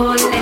volver.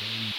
Bang.